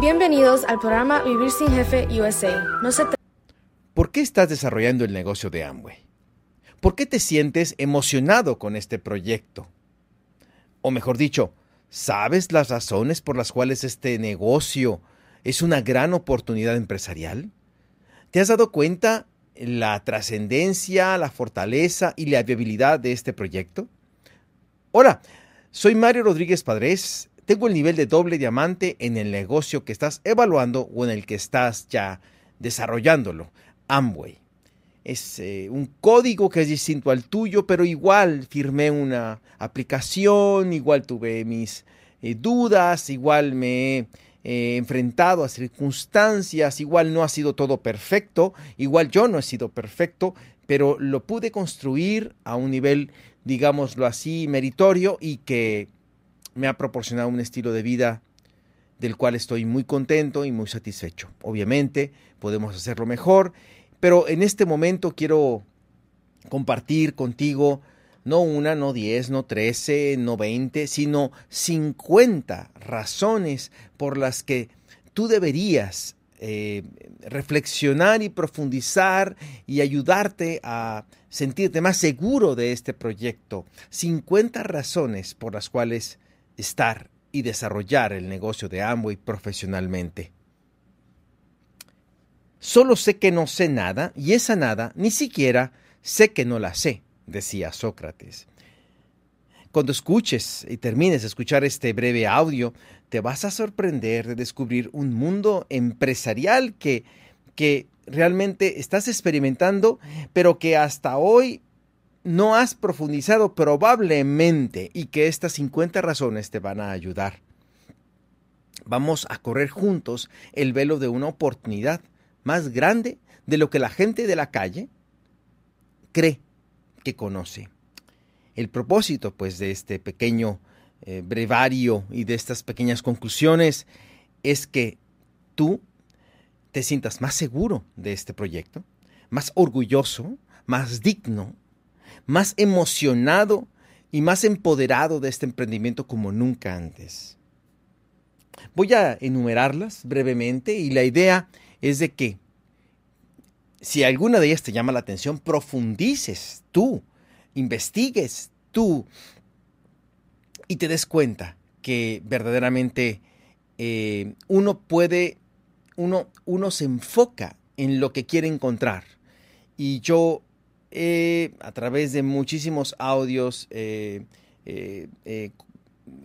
Bienvenidos al programa Vivir sin Jefe USA. ¿Por qué estás desarrollando el negocio de Amway? ¿Por qué te sientes emocionado con este proyecto? O mejor dicho, ¿sabes las razones por las cuales este negocio es una gran oportunidad empresarial? ¿Te has dado cuenta la trascendencia, la fortaleza y la viabilidad de este proyecto? Hola, soy Mario Rodríguez Padres. Tengo el nivel de doble diamante en el negocio que estás evaluando o en el que estás ya desarrollándolo, Amway. Es eh, un código que es distinto al tuyo, pero igual firmé una aplicación, igual tuve mis eh, dudas, igual me he enfrentado a circunstancias, igual no ha sido todo perfecto, igual yo no he sido perfecto, pero lo pude construir a un nivel, digámoslo así, meritorio y que me ha proporcionado un estilo de vida del cual estoy muy contento y muy satisfecho. Obviamente podemos hacerlo mejor, pero en este momento quiero compartir contigo no una, no diez, no trece, no veinte, sino cincuenta razones por las que tú deberías eh, reflexionar y profundizar y ayudarte a sentirte más seguro de este proyecto. 50 razones por las cuales estar y desarrollar el negocio de Amway profesionalmente. Solo sé que no sé nada y esa nada ni siquiera sé que no la sé, decía Sócrates. Cuando escuches y termines de escuchar este breve audio, te vas a sorprender de descubrir un mundo empresarial que, que realmente estás experimentando, pero que hasta hoy no has profundizado probablemente y que estas 50 razones te van a ayudar. Vamos a correr juntos el velo de una oportunidad más grande de lo que la gente de la calle cree que conoce. El propósito, pues, de este pequeño eh, brevario y de estas pequeñas conclusiones es que tú te sientas más seguro de este proyecto, más orgulloso, más digno, más emocionado y más empoderado de este emprendimiento como nunca antes. Voy a enumerarlas brevemente y la idea es de que si alguna de ellas te llama la atención, profundices tú, investigues tú y te des cuenta que verdaderamente eh, uno puede, uno, uno se enfoca en lo que quiere encontrar. Y yo, a través de muchísimos audios, eh, eh,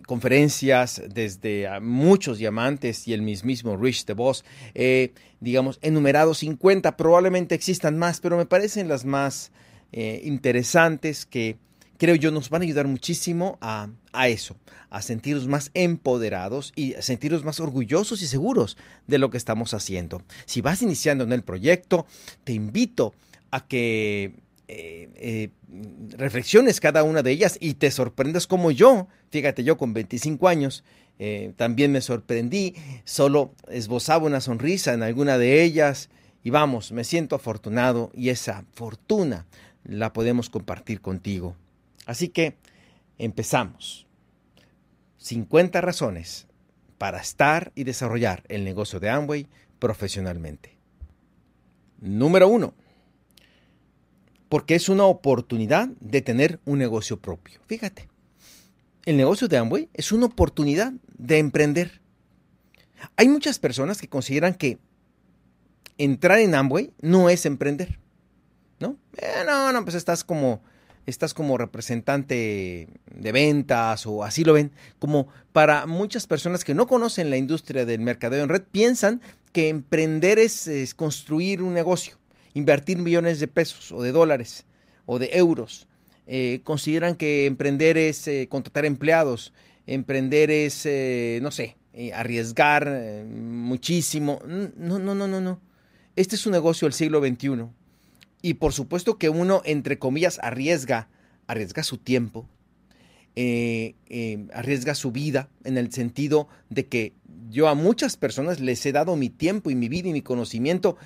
conferencias desde muchos diamantes y el mismísimo Rich DeVos, eh, digamos, enumerado 50, probablemente existan más, pero me parecen las más eh, interesantes que creo yo nos van a ayudar muchísimo a, a, eso, a sentirnos más empoderados y a sentirnos más orgullosos y seguros de lo que estamos haciendo. Si vas iniciando en el proyecto, te invito a que eh, eh, reflexiones cada una de ellas y te sorprendas como yo, fíjate yo con 25 años, eh, también me sorprendí, solo esbozaba una sonrisa en alguna de ellas y vamos, me siento afortunado y esa fortuna la podemos compartir contigo. Así que empezamos. 50 razones para estar y desarrollar el negocio de Amway profesionalmente. Número 1 porque es una oportunidad de tener un negocio propio. Fíjate, el negocio de Amway es una oportunidad de emprender. Hay muchas personas que consideran que entrar en Amway no es emprender. ¿No? Eh, no, no, pues estás como, estás como representante de ventas o así lo ven. Como para muchas personas que no conocen la industria del mercadeo en red, piensan que emprender es construir un negocio invertir millones de pesos o de dólares o de euros. Eh, consideran que emprender es eh, contratar empleados, emprender es, eh, no sé, arriesgar muchísimo. No, no, no, no, no. Este es un negocio del siglo XXI. Y por supuesto que uno, entre comillas, arriesga, arriesga su tiempo, arriesga su vida, en el sentido de que yo a muchas personas les he dado mi tiempo y mi vida y mi conocimiento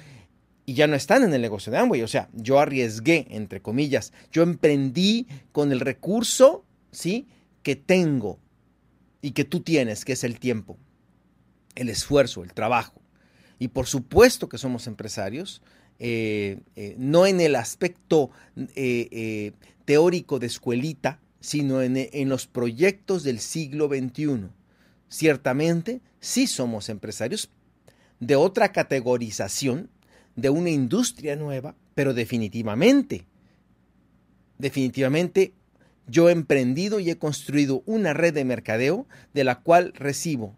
y ya no están en el negocio de Amway. O sea, yo arriesgué, entre comillas, yo emprendí con el recurso, ¿sí? Que tengo y que tú tienes, que es el tiempo. el esfuerzo, el trabajo. Y por supuesto que somos empresarios, eh, eh, no en el aspecto eh, teórico de escuelita, sino en, en, los proyectos del siglo XXI. Ciertamente, sí somos empresarios de otra categorización, de una industria nueva, pero definitivamente, definitivamente yo he emprendido y he construido una red de mercadeo de la cual recibo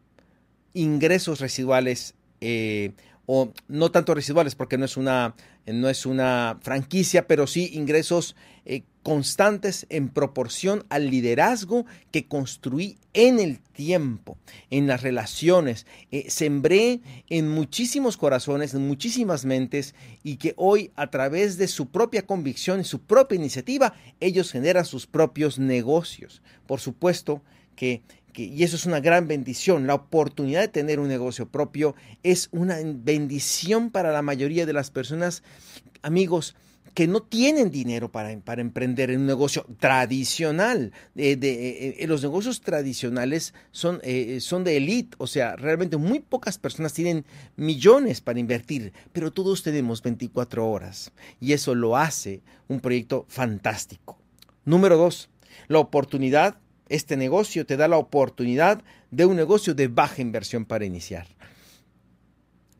ingresos residuales eh, o no tanto residuales porque no es una, no es una franquicia, pero sí ingresos eh, constantes en proporción al liderazgo que construí en el tiempo, en las relaciones. Eh, sembré en muchísimos corazones, en muchísimas mentes y que hoy a través de su propia convicción y su propia iniciativa, ellos generan sus propios negocios. Por supuesto que y eso es una gran bendición. La oportunidad de tener un negocio propio es una bendición para la mayoría de las personas, amigos, que no tienen dinero para, para emprender en un negocio tradicional. de, eh, eh, los negocios tradicionales son, eh, son de élite, o sea, realmente muy pocas personas tienen millones para invertir, pero todos tenemos 24 horas y eso lo hace un proyecto fantástico. Número dos, la oportunidad este negocio te da la oportunidad de un negocio de baja inversión para iniciar.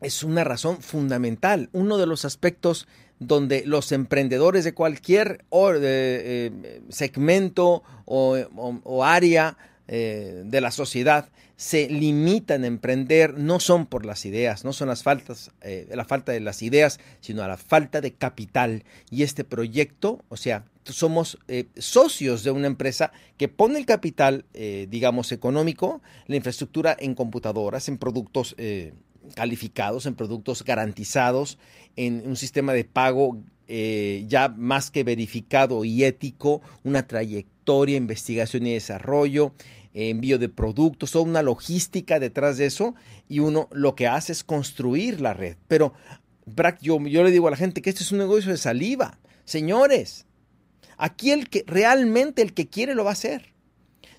Es una razón fundamental, uno de los aspectos donde los emprendedores de cualquier eh, segmento o, área eh, de la sociedad se limitan a emprender no son por las ideas, no son las faltas, eh, la falta de las ideas, sino a la falta de capital. Y este proyecto, o sea, somos eh, socios de una empresa que pone el capital, eh, digamos, económico, la infraestructura en computadoras, en productos calificados, en productos garantizados, en un sistema de pago ya más que verificado y ético, una trayectoria, investigación y desarrollo, envío de productos, toda una logística detrás de eso y uno lo que hace es construir la red. Pero yo, yo le digo a la gente que esto es un negocio de saliva. Señores, aquí el que realmente el que quiere lo va a hacer.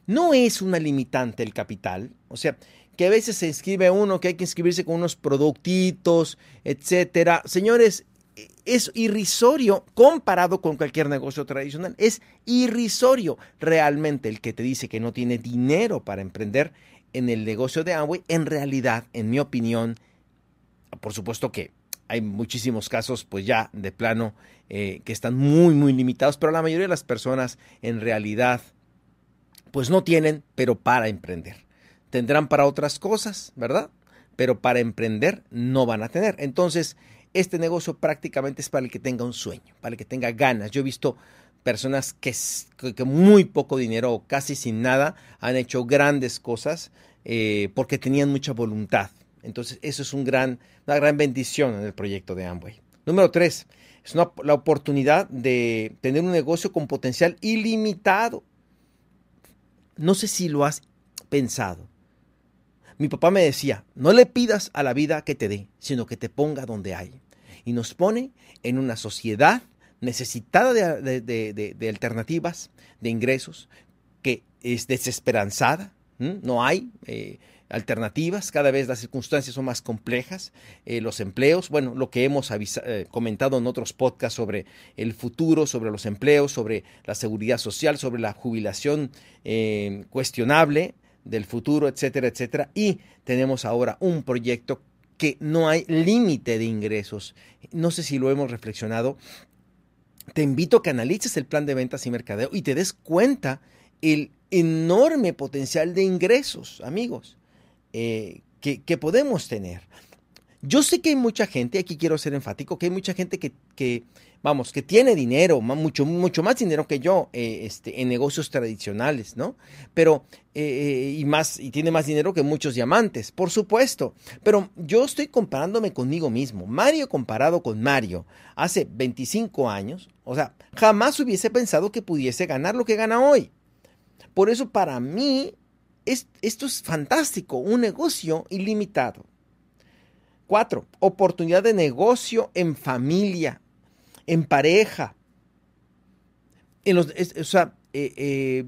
No es una limitante el capital, o sea, que a veces se inscribe uno que hay que inscribirse con unos productitos, etcétera. Señores, es irrisorio comparado con cualquier negocio tradicional. Es irrisorio realmente el que te dice que no tiene dinero para emprender en el negocio de Amway. En realidad, en mi opinión, por supuesto que hay muchísimos casos, pues ya de plano, eh, que están muy, muy limitados, pero la mayoría de las personas en realidad, pues no tienen, pero para emprender. Tendrán para otras cosas, ¿verdad? Pero para emprender no van a tener. Entonces, este negocio prácticamente es para el que tenga un sueño, para el que tenga ganas. Yo he visto personas que, que muy poco dinero o casi sin nada han hecho grandes cosas eh, porque tenían mucha voluntad. Entonces, eso es una gran bendición en el proyecto de Amway. Número tres, es la oportunidad de tener un negocio con potencial ilimitado. No sé si lo has pensado. Mi papá me decía, no le pidas a la vida que te dé, sino que te ponga donde hay. Y nos pone en una sociedad necesitada de, alternativas, de ingresos, que es desesperanzada, no hay eh, alternativas, cada vez las circunstancias son más complejas, eh, los empleos, bueno, lo que hemos eh, comentado en otros podcasts sobre el futuro, sobre los empleos, sobre la seguridad social, sobre la jubilación cuestionable, del futuro, etcétera, etcétera. Y tenemos ahora un proyecto que no hay límite de ingresos. No sé si lo hemos reflexionado. Te invito a que analices el plan de ventas y mercadeo y te des cuenta el enorme potencial de ingresos, amigos, eh, que, podemos tener. Yo sé que hay mucha gente, aquí quiero ser enfático, que hay mucha gente que vamos, que tiene dinero, mucho, mucho más dinero que yo eh, este, en negocios tradicionales, ¿no? Pero, eh, y más, y tiene más dinero que muchos diamantes, por supuesto. Pero yo estoy comparándome conmigo mismo. Mario comparado con Mario hace 25 años, o sea, jamás hubiese pensado que pudiese ganar lo que gana hoy. Por eso para mí esto es fantástico, un negocio ilimitado. Cuatro, oportunidad de negocio en familia en pareja. O sea, eh, eh,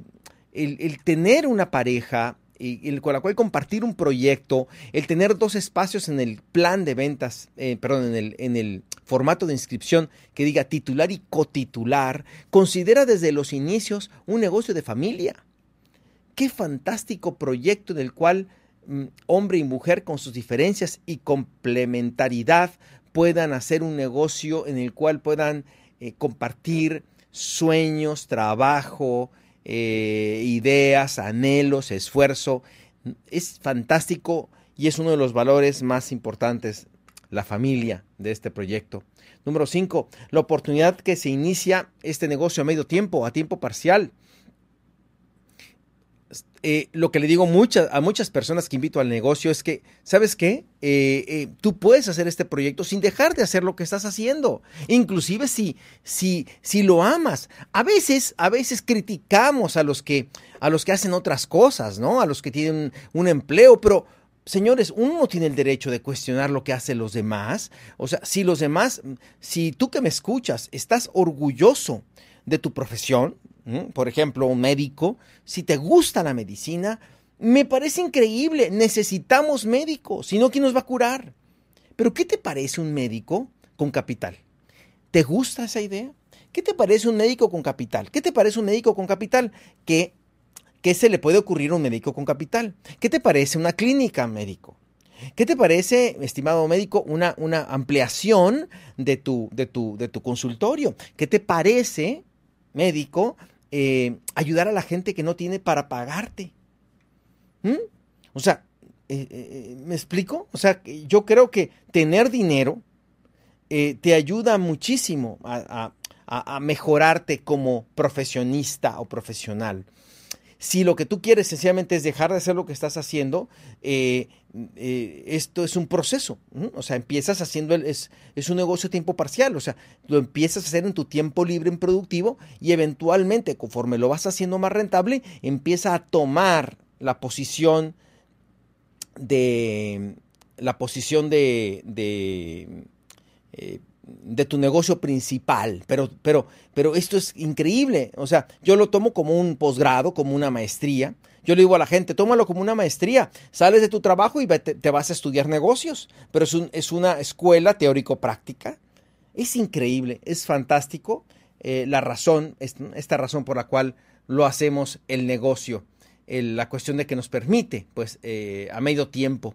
el, tener una pareja y, con la cual compartir un proyecto, el tener dos espacios en el plan de ventas, eh, perdón, en el, en el formato de inscripción que diga titular y cotitular, considera desde los inicios un negocio de familia. Qué fantástico proyecto en el cual mm, hombre y mujer con sus diferencias y complementariedad puedan hacer un negocio en el cual puedan eh, compartir sueños, trabajo, eh, ideas, anhelos, esfuerzo. Es fantástico y es uno de los valores más importantes, la familia de este proyecto. Número 5, la oportunidad que se inicia este negocio a medio tiempo, a tiempo parcial. Eh, lo que le digo a muchas personas que invito al negocio es que, ¿sabes qué? Eh, eh, tú puedes hacer este proyecto sin dejar de hacer lo que estás haciendo. Inclusive si, si, si lo amas. A veces, a veces criticamos a los que, a los que hacen otras cosas, ¿no? A los que tienen un empleo, pero señores, uno no tiene el derecho de cuestionar lo que hacen los demás. O sea, si los demás, si tú que me escuchas estás orgulloso de tu profesión, por ejemplo, un médico, si te gusta la medicina, me parece increíble, necesitamos médicos, si no, ¿quién nos va a curar? Pero ¿qué te parece un médico con capital? ¿Te gusta esa idea? ¿Qué te parece un médico con capital? ¿Qué te parece un médico con capital? ¿Qué, qué se le puede ocurrir a un médico con capital? ¿Qué te parece una clínica médico? ¿Qué te parece, estimado médico, una, una ampliación de tu, de, tu, de tu consultorio? ¿Qué te parece, médico, eh, ayudar a la gente que no tiene para pagarte. ¿Mm? O sea, eh, eh, ¿me explico? O sea, yo creo que tener dinero te ayuda muchísimo a, mejorarte como profesionista o profesional. Si lo que tú quieres sencillamente es dejar de hacer lo que estás haciendo, eh, eh, esto es un proceso. O sea, empiezas haciendo, el, es, es, un negocio a tiempo parcial. O sea, lo empiezas a hacer en tu tiempo libre, en productivo, y eventualmente, conforme lo vas haciendo más rentable, empieza a tomar la posición de la posición de, eh, de tu negocio principal, pero, pero, pero esto es increíble. O sea, yo lo tomo como un posgrado, como una maestría. Yo le digo a la gente, tómalo como una maestría. Sales de tu trabajo y te, vas a estudiar negocios, pero es, es una escuela teórico-práctica. Es increíble, es fantástico eh, la razón, esta razón por la cual lo hacemos el negocio. la cuestión de que nos permite, pues, eh, a medio tiempo.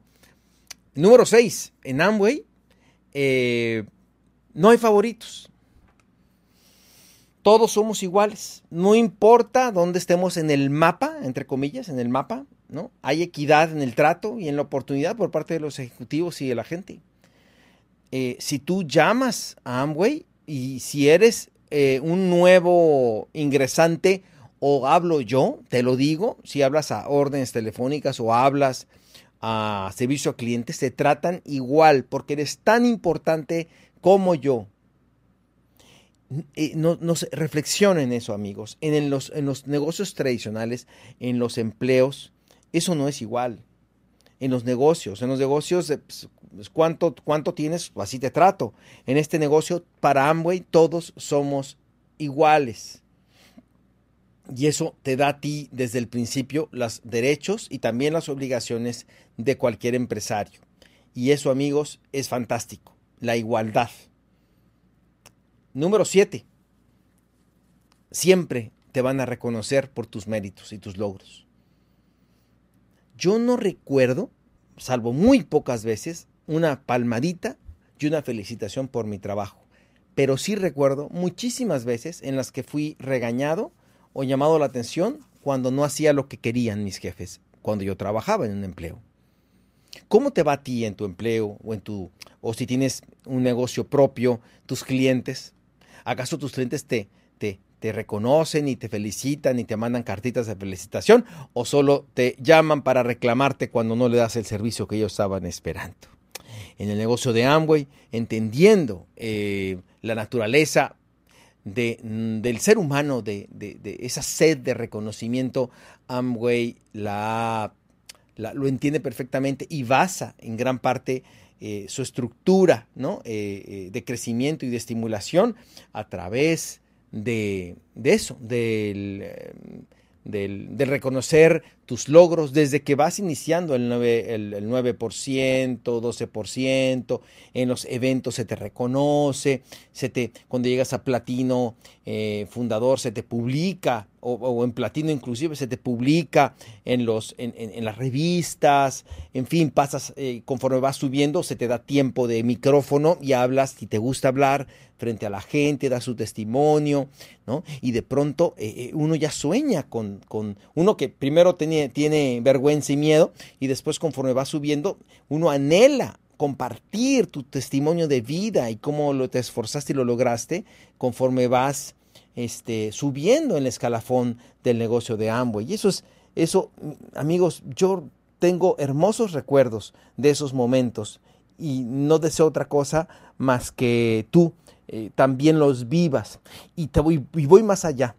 Número 6, en Amway, eh, no hay favoritos. Todos somos iguales. No importa dónde estemos en el mapa, entre comillas, en el mapa, ¿no? Hay equidad en el trato y en la oportunidad por parte de los ejecutivos y de la gente. Eh, si tú llamas a Amway y si eres eh, un nuevo ingresante o hablo yo, te lo digo, si hablas a órdenes telefónicas o hablas a servicio a clientes, se tratan igual porque eres tan importante como yo. Eh, no, no, reflexionen eso, amigos. En, los, en los negocios tradicionales, en los empleos, eso no es igual. En los negocios, en los negocios, pues, pues, ¿cuánto, ¿cuánto tienes? Así te trato. En este negocio, para Amway, todos somos iguales. Y eso te da a ti desde el principio los derechos y también las obligaciones de cualquier empresario. Y eso, amigos, es fantástico la igualdad. Número 7. Siempre te van a reconocer por tus méritos y tus logros. Yo no recuerdo, salvo muy pocas veces, una palmadita y una felicitación por mi trabajo. Pero sí recuerdo muchísimas veces en las que fui regañado o llamado la atención cuando no hacía lo que querían mis jefes, cuando yo trabajaba en un empleo. ¿Cómo te va a ti en tu empleo o en tu o si tienes un negocio propio, tus clientes? ¿Acaso tus clientes te, te, te reconocen y te felicitan y te mandan cartitas de felicitación o solo te llaman para reclamarte cuando no le das el servicio que ellos estaban esperando? En el negocio de Amway, entendiendo eh, la naturaleza de, del ser humano, de, de, de, esa sed de reconocimiento, Amway la ha lo entiende perfectamente y basa en gran parte eh, su estructura. Eh, eh, de crecimiento y de estimulación a través de, eso, del, reconocer tus logros desde que vas iniciando el 9%, el, el 9%, 12%, en los eventos se te reconoce, se te, cuando llegas a platino fundador se te publica, o, en platino inclusive se te publica en, los, en, en, las revistas, en fin, pasas, eh, conforme vas subiendo, se te da tiempo de micrófono y hablas, si te gusta hablar, frente a la gente, da su testimonio, ¿no? Y de pronto eh, eh, uno ya sueña con, con, uno que primero tiene, tiene vergüenza y miedo, y después conforme va subiendo, uno anhela compartir tu testimonio de vida y cómo lo te esforzaste y lo lograste conforme vas este, subiendo en el escalafón del negocio de Amway. Y eso es, eso, amigos, yo tengo hermosos recuerdos de esos momentos y no deseo otra cosa más que tú eh, también los vivas. Y, te voy, y voy más allá.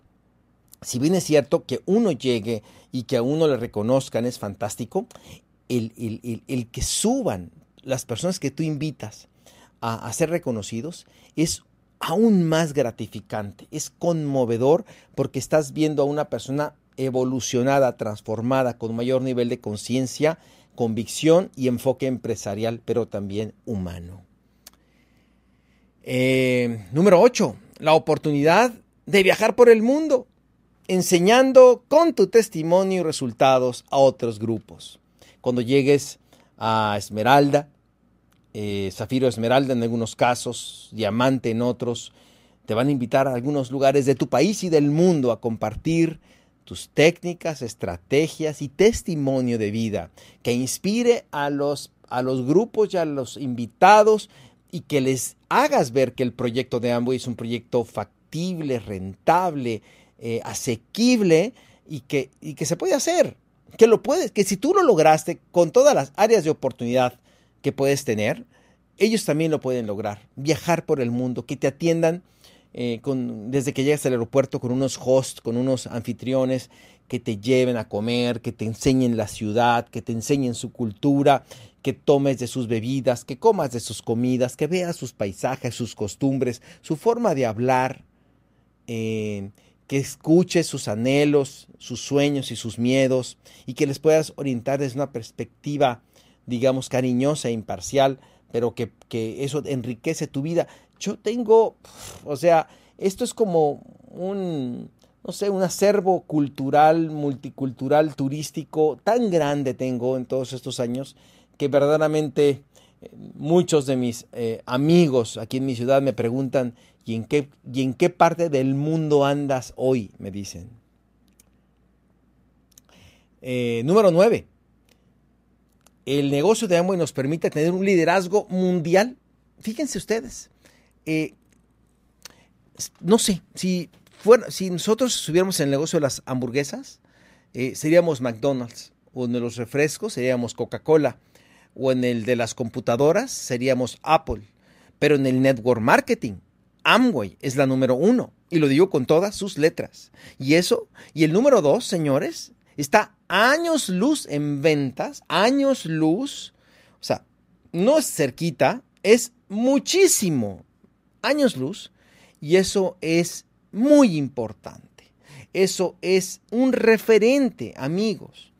Si bien es cierto que uno llegue y que a uno le reconozcan es fantástico, el, el, el, que suban las personas que tú invitas a, a, ser reconocidos es aún más gratificante, es conmovedor porque estás viendo a una persona evolucionada, transformada, con mayor nivel de conciencia, convicción y enfoque empresarial, pero también humano. Eh, número 8. La oportunidad de viajar por el mundo, enseñando con tu testimonio y resultados a otros grupos. Cuando llegues a Esmeralda, eh, Zafiro Esmeralda en algunos casos, Diamante en otros, te van a invitar a algunos lugares de tu país y del mundo a compartir tus técnicas, estrategias y testimonio de vida que inspire a los, a los grupos y a los invitados y que les hagas ver que el proyecto de Amway es un proyecto factible, rentable, eh, asequible y que, y que se puede hacer. Que lo puedes, que si tú lo lograste con todas las áreas de oportunidad que puedes tener, ellos también lo pueden lograr. Viajar por el mundo, que te atiendan eh, desde que llegas al aeropuerto con unos hosts, con unos anfitriones que te lleven a comer, que te enseñen la ciudad, que te enseñen su cultura, que tomes de sus bebidas, que comas de sus comidas, que veas sus paisajes, sus costumbres, su forma de hablar, eh, que escuches sus anhelos, sus sueños y sus miedos, y que les puedas orientar desde una perspectiva, digamos, cariñosa e imparcial, pero que, que eso enriquece tu vida. Yo tengo, o sea, esto es como un, no sé, un acervo cultural, multicultural, turístico tan grande tengo en todos estos años que verdaderamente eh, muchos de mis eh, amigos aquí en mi ciudad me preguntan, ¿y en, qué, ¿y en qué parte del mundo andas hoy? Me dicen. Eh, número 9. El negocio de Amway nos permite tener un liderazgo mundial. Fíjense ustedes. no sé, si, si nosotros estuviéramos en el negocio de las hamburguesas, seríamos McDonald's. O en los refrescos seríamos Coca-Cola o en el de las computadoras seríamos Apple. Pero en el network marketing, Amway es la número uno. Y lo digo con todas sus letras. Y eso, y el número dos, señores, está años luz en ventas, años luz. O sea, no es cerquita, es muchísimo. Años luz. Y eso es muy importante. Eso es un referente, amigos.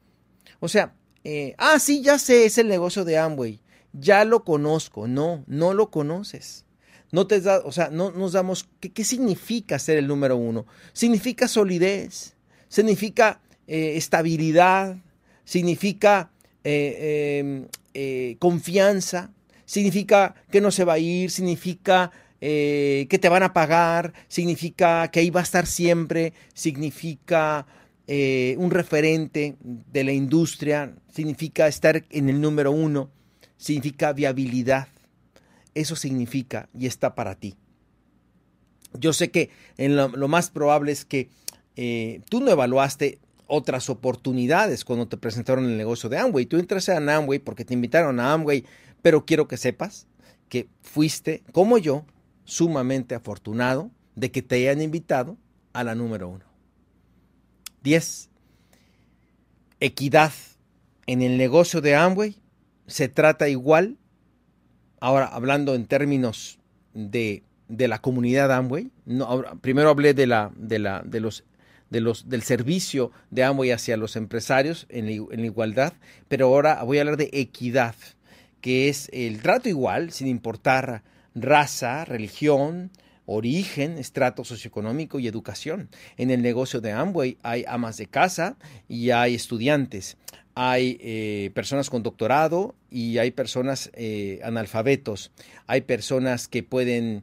O sea, eh, ah, sí, ya sé, es el negocio de Amway, ya lo conozco. No, no lo conoces. No te da, o sea, no nos damos, ¿qué, ¿qué, significa ser el número uno? Significa solidez, significa eh, estabilidad, significa eh, em, confianza, significa que no se va a ir, significa que te van a pagar, significa que ahí va a estar siempre, significa eh, un referente de la industria, significa estar en el número uno, significa viabilidad. Eso significa y está para ti. Yo sé que lo, más probable es que eh, tú no evaluaste otras oportunidades cuando te presentaron el negocio de Amway. Tú entraste a Amway porque te invitaron a Amway, pero quiero que sepas que fuiste, como yo, sumamente afortunado de que te hayan invitado a la número uno. 10. Equidad. En el negocio de Amway se trata igual, ahora hablando en términos de, de la comunidad Amway, primero hablé de, la, de, la, de, los, de los, del servicio de Amway hacia los empresarios en, en igualdad, pero ahora voy a hablar de equidad, que es el trato igual, sin importar raza, religión, origen, estrato socioeconómico y educación. En el negocio de Amway hay amas de casa y hay estudiantes, hay eh, personas con doctorado y hay personas eh, analfabetos, hay personas que pueden,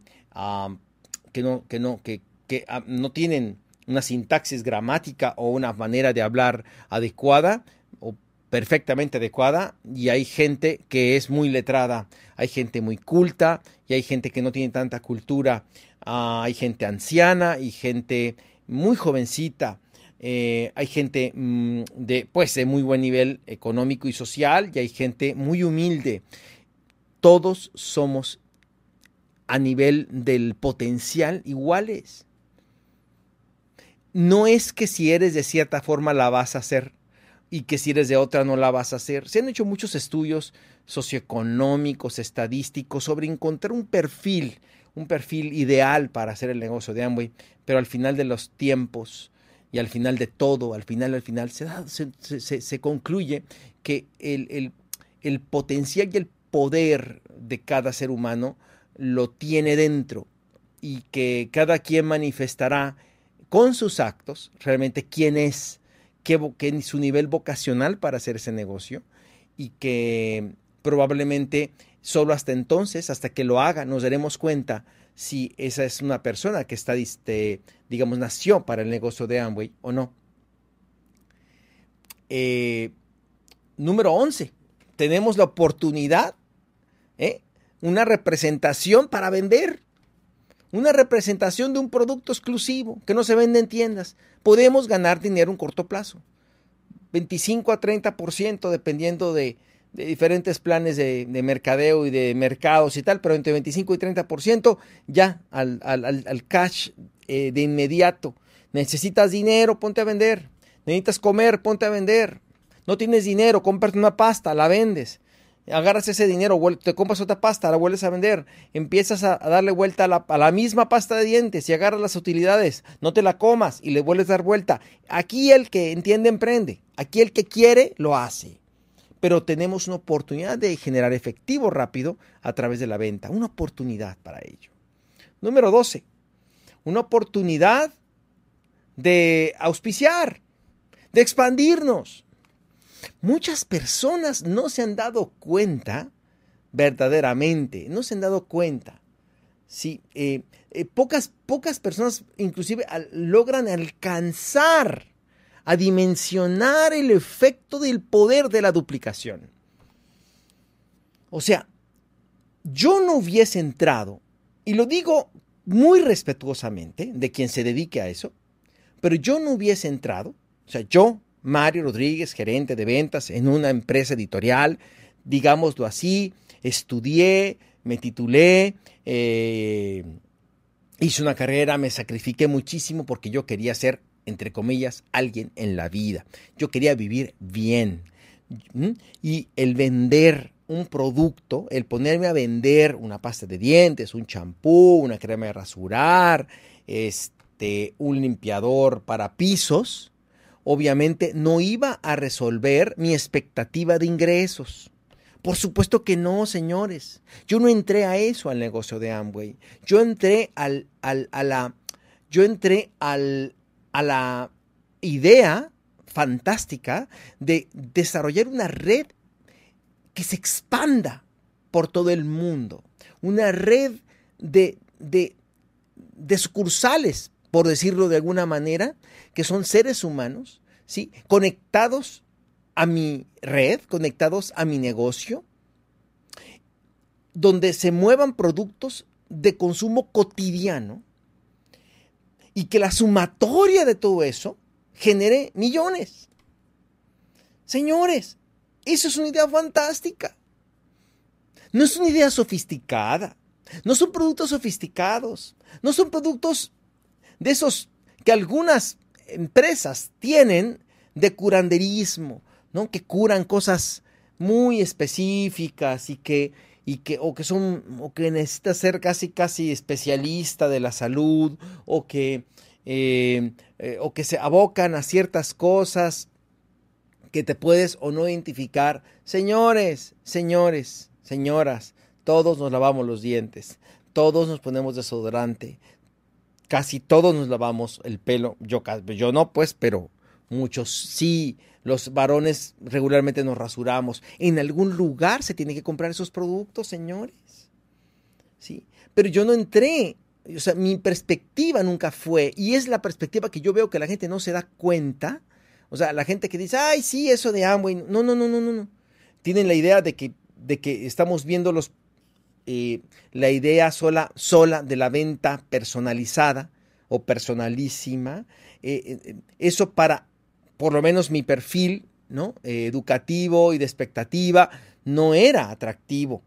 que no, que no, que, que no tienen una sintaxis gramática o una manera de hablar adecuada o perfectamente adecuada y hay gente que es muy letrada, hay gente muy culta y hay gente que no tiene tanta cultura, ah, hay gente anciana y gente muy jovencita, eh, hay gente mm, de, pues, de muy buen nivel económico y social y hay gente muy humilde. Todos somos a nivel del potencial iguales. No es que si eres de cierta forma la vas a hacer y que si eres de otra no la vas a hacer. Se han hecho muchos estudios socioeconómicos, estadísticos, sobre encontrar un perfil, un perfil ideal para hacer el negocio de Amway, pero al final de los tiempos y al final de todo, al final, al final, se, se, concluye que el, el, el potencial y el poder de cada ser humano lo tiene dentro y que cada quien manifestará con sus actos realmente quién es, qué, su nivel vocacional para hacer ese negocio y que probablemente solo hasta entonces, hasta que lo haga, nos daremos cuenta si esa es una persona que está, este, digamos, nació para el negocio de Amway o no. Eh, número 11, tenemos la oportunidad, ¿eh? una representación para vender una representación de un producto exclusivo que no se vende en tiendas. Podemos ganar dinero en corto plazo. 25 a 30% dependiendo de, diferentes planes de, mercadeo y de mercados y tal, pero entre 25 y 30% ya al, al, cash eh, de inmediato. Necesitas dinero, ponte a vender. Necesitas comer, ponte a vender. No tienes dinero, cómprate una pasta, la vendes agarras ese dinero, te compras otra pasta, la vuelves a vender, empiezas a, darle vuelta a la, misma pasta de dientes y agarras las utilidades, no te la comas y le vuelves a dar vuelta. Aquí el que entiende emprende, aquí el que quiere lo hace. Pero tenemos una oportunidad de generar efectivo rápido a través de la venta, una oportunidad para ello. Número 12, una oportunidad de auspiciar, de expandirnos. Muchas personas no se han dado cuenta, verdaderamente, no se han dado cuenta. Sí, eh, eh, pocas, pocas personas inclusive logran alcanzar a dimensionar el efecto del poder de la duplicación. O sea, yo no hubiese entrado, y lo digo muy respetuosamente de quien se dedique a eso, pero yo no hubiese entrado, o sea, yo Mario Rodríguez, gerente de ventas en una empresa editorial, digámoslo así, estudié, me titulé, eh, hice una carrera, me sacrifiqué muchísimo porque yo quería ser, entre comillas, alguien en la vida. Yo quería vivir bien. Y el vender un producto, el ponerme a vender una pasta de dientes, un champú, una crema de rasurar, este, un limpiador para pisos, obviamente no iba a resolver mi expectativa de ingresos. Por supuesto que no, señores. Yo no entré a eso al negocio de Amway. Yo entré al, al, a la, yo entré al, a la idea fantástica de desarrollar una red que se expanda por todo el mundo. Una red de, de, de sucursales por decirlo de alguna manera, que son seres humanos, ¿sí? Conectados a mi red, conectados a mi negocio, donde se muevan productos de consumo cotidiano y que la sumatoria de todo eso genere millones. Señores, eso es una idea fantástica. No es una idea sofisticada. No son productos sofisticados. No son productos de esos que algunas empresas tienen de curanderismo, ¿no? Que curan cosas muy específicas y que, y que, o que son, o que necesita ser casi, casi especialista de la salud, o que eh, eh, o que se abocan a ciertas cosas que te puedes o no identificar. Señores, señores, señoras, todos nos lavamos los dientes, todos nos ponemos desodorante, casi todos nos lavamos el pelo. Yo, yo no, pues, pero muchos sí. Los varones regularmente nos rasuramos. En algún lugar se tiene que comprar esos productos, señores. Sí. Pero yo no entré o sea, mi perspectiva nunca fue, y es la perspectiva que yo veo que la gente no se da cuenta. O sea, la gente que dice, ay, sí, eso de Amway. No, no, no, no, no, no. Tienen la idea de que, de que estamos viendo los, eh, la idea sola, sola de la venta personalizada o personalísima. Eh, eh, eso para, por lo menos mi perfil, ¿no? educativo y de expectativa, no era atractivo.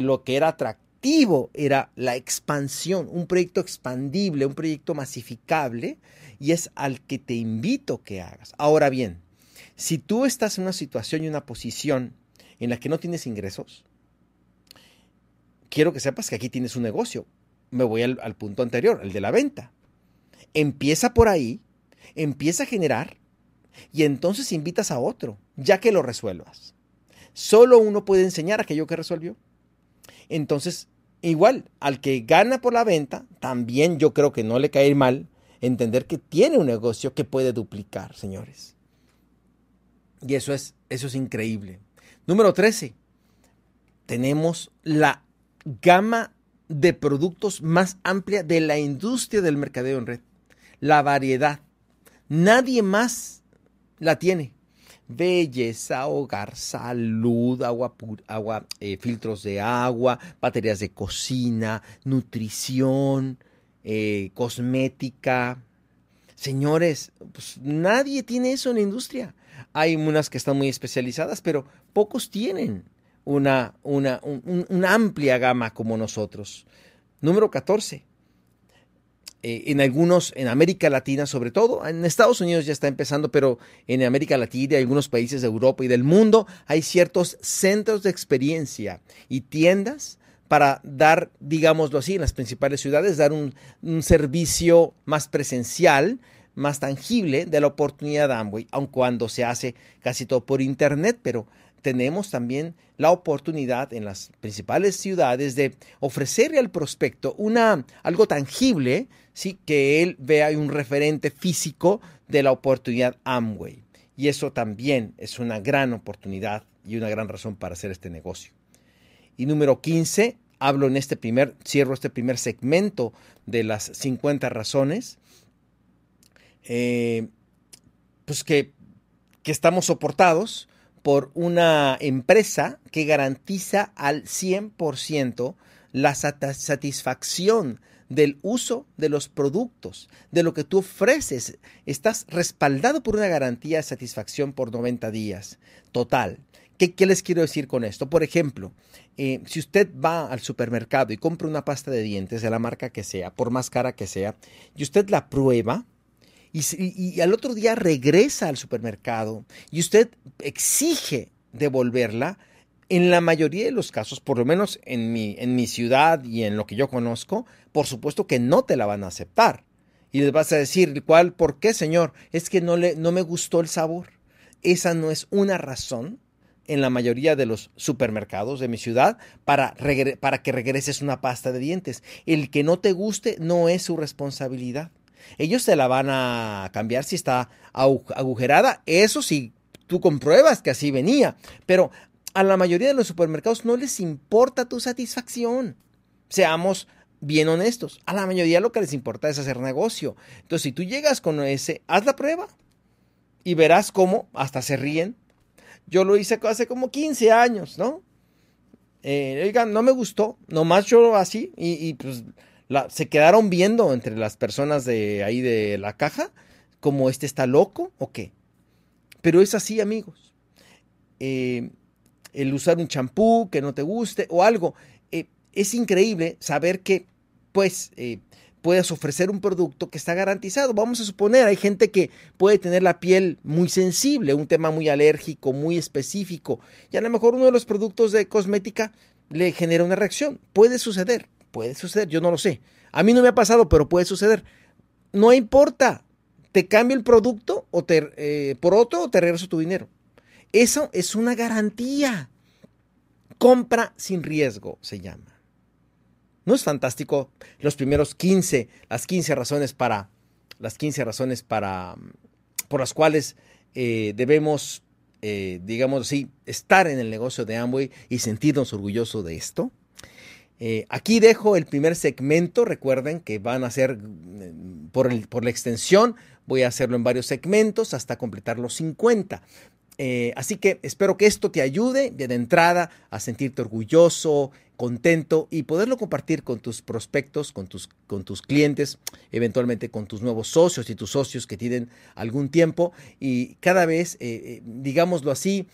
lo que era atractivo era la expansión, un proyecto expandible, un proyecto masificable, y es al que te invito que hagas. Ahora bien, si tú estás en una situación y una posición en la que no tienes ingresos, quiero que sepas que aquí tienes un negocio. Me voy al, punto anterior, el de la venta. Empieza por ahí, empieza a generar y entonces invitas a otro, ya que lo resuelvas. Solo uno puede enseñar aquello que resolvió. Entonces, Igual, al que gana por la venta, también yo creo que no le cae mal entender que tiene un negocio que puede duplicar, señores. Y eso es, eso es increíble. Número 13. Tenemos la gama de productos más amplia de la industria del mercadeo en red. La variedad. Nadie más la tiene belleza, hogar, salud, agua, agua eh, filtros de agua, baterías de cocina, nutrición, eh, cosmética. Señores, pues nadie tiene eso en la industria. Hay unas que están muy especializadas, pero pocos tienen una, una, una amplia gama como nosotros. Número 14 eh, en algunos, en América Latina sobre todo, en Estados Unidos ya está empezando, pero en América Latina y algunos países de Europa y del mundo hay ciertos centros de experiencia y tiendas para dar, digámoslo así, en las principales ciudades, dar un, servicio más presencial, más tangible de la oportunidad de Amway, aun cuando se hace casi todo por internet, pero tenemos también la oportunidad en las principales ciudades de ofrecerle al prospecto una, algo tangible, ¿sí? que él vea un referente físico de la oportunidad Amway. Y eso también es una gran oportunidad y una gran razón para hacer este negocio. Y número 15, hablo en este primer, cierro este primer segmento de las 50 razones, eh, pues que, que estamos soportados por una empresa que garantiza al 100% la satisfacción del uso de los productos, de lo que tú ofreces. Estás respaldado por una garantía de satisfacción por 90 días. Total. ¿Qué, les quiero decir con esto? Por ejemplo, eh, si usted va al supermercado y compra una pasta de dientes de la marca que sea, por más cara que sea, y usted la prueba, y, al otro día regresa al supermercado y usted exige devolverla, en la mayoría de los casos, por lo menos en mi, en mi ciudad y en lo que yo conozco, por supuesto que no te la van a aceptar. Y les vas a decir, ¿cuál? ¿Por qué, señor? Es que no, le, no me gustó el sabor. Esa no es una razón en la mayoría de los supermercados de mi ciudad para, para que regreses una pasta de dientes. El que no te guste no es su responsabilidad. Ellos te la van a cambiar si está agujerada. Eso sí, tú compruebas que así venía. Pero a la mayoría de los supermercados no les importa tu satisfacción. Seamos bien honestos. A la mayoría lo que les importa es hacer negocio. Entonces, si tú llegas con ese, haz la prueba y verás cómo hasta se ríen. Yo lo hice hace como 15 años, ¿no? Eh, oigan, no me gustó, nomás yo así y pues se quedaron viendo entre las personas de ahí de la caja como este está loco o qué. Pero es así, amigos. Eh, el usar un champú que no te guste o algo. Eh, es increíble saber que, pues, eh, puedes ofrecer un producto que está garantizado. Vamos a suponer, hay gente que puede tener la piel muy sensible, un tema muy alérgico, muy específico, y a lo mejor uno de los productos de cosmética le genera una reacción. Puede suceder. Puede suceder, yo no lo sé. A mí no me ha pasado, pero puede suceder. no importa, te cambio el producto o te, eh, por otro o te regreso tu dinero. Eso es una garantía. Compra sin riesgo se llama. ¿No es fantástico? Los primeros 15, las 15 razones para, las 15 razones para, por las cuales eh, debemos, eh, digamos así, estar en el negocio de Amway y sentirnos orgullosos de esto. Eh, aquí dejo el primer segmento, recuerden que van a ser por, el, por la extensión, voy a hacerlo en varios segmentos hasta completar los 50. Eh, así que espero que esto te ayude de, entrada a sentirte orgulloso, contento y poderlo compartir con tus prospectos, con tus, con tus clientes, eventualmente con tus nuevos socios y tus socios que tienen algún tiempo. Y cada vez, eh, digámoslo así,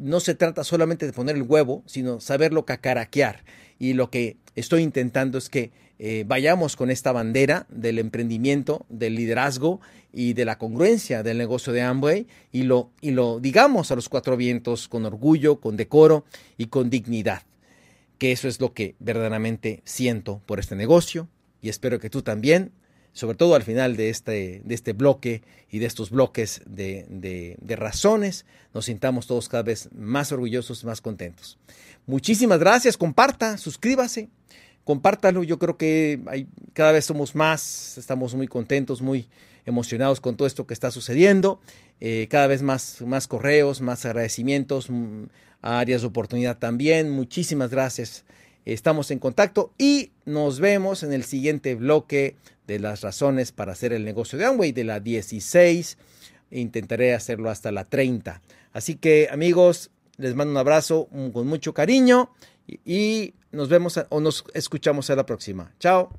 no se trata solamente de poner el huevo, sino saberlo cacaraquear. Y lo que estoy intentando es que eh, vayamos con esta bandera del emprendimiento, del liderazgo y de la congruencia del negocio de Amway y lo, y lo digamos a los cuatro vientos con orgullo, con decoro y con dignidad. Que eso es lo que verdaderamente siento por este negocio y espero que tú también, sobre todo al final de este, de este bloque y de estos bloques de, de, razones, nos sintamos todos cada vez más orgullosos, más contentos. Muchísimas gracias, comparta, suscríbase compártalo. Yo creo que hay, cada vez somos más, estamos muy contentos, muy emocionados con todo esto que está sucediendo. Eh, cada vez más, más correos, más agradecimientos, mm, áreas de oportunidad también. Muchísimas gracias. Estamos en contacto y nos vemos en el siguiente bloque de las razones para hacer el negocio de Amway de la 16. Intentaré hacerlo hasta la 30. Así que amigos, les mando un abrazo con mucho cariño y nos vemos o nos escuchamos a la próxima. Chao.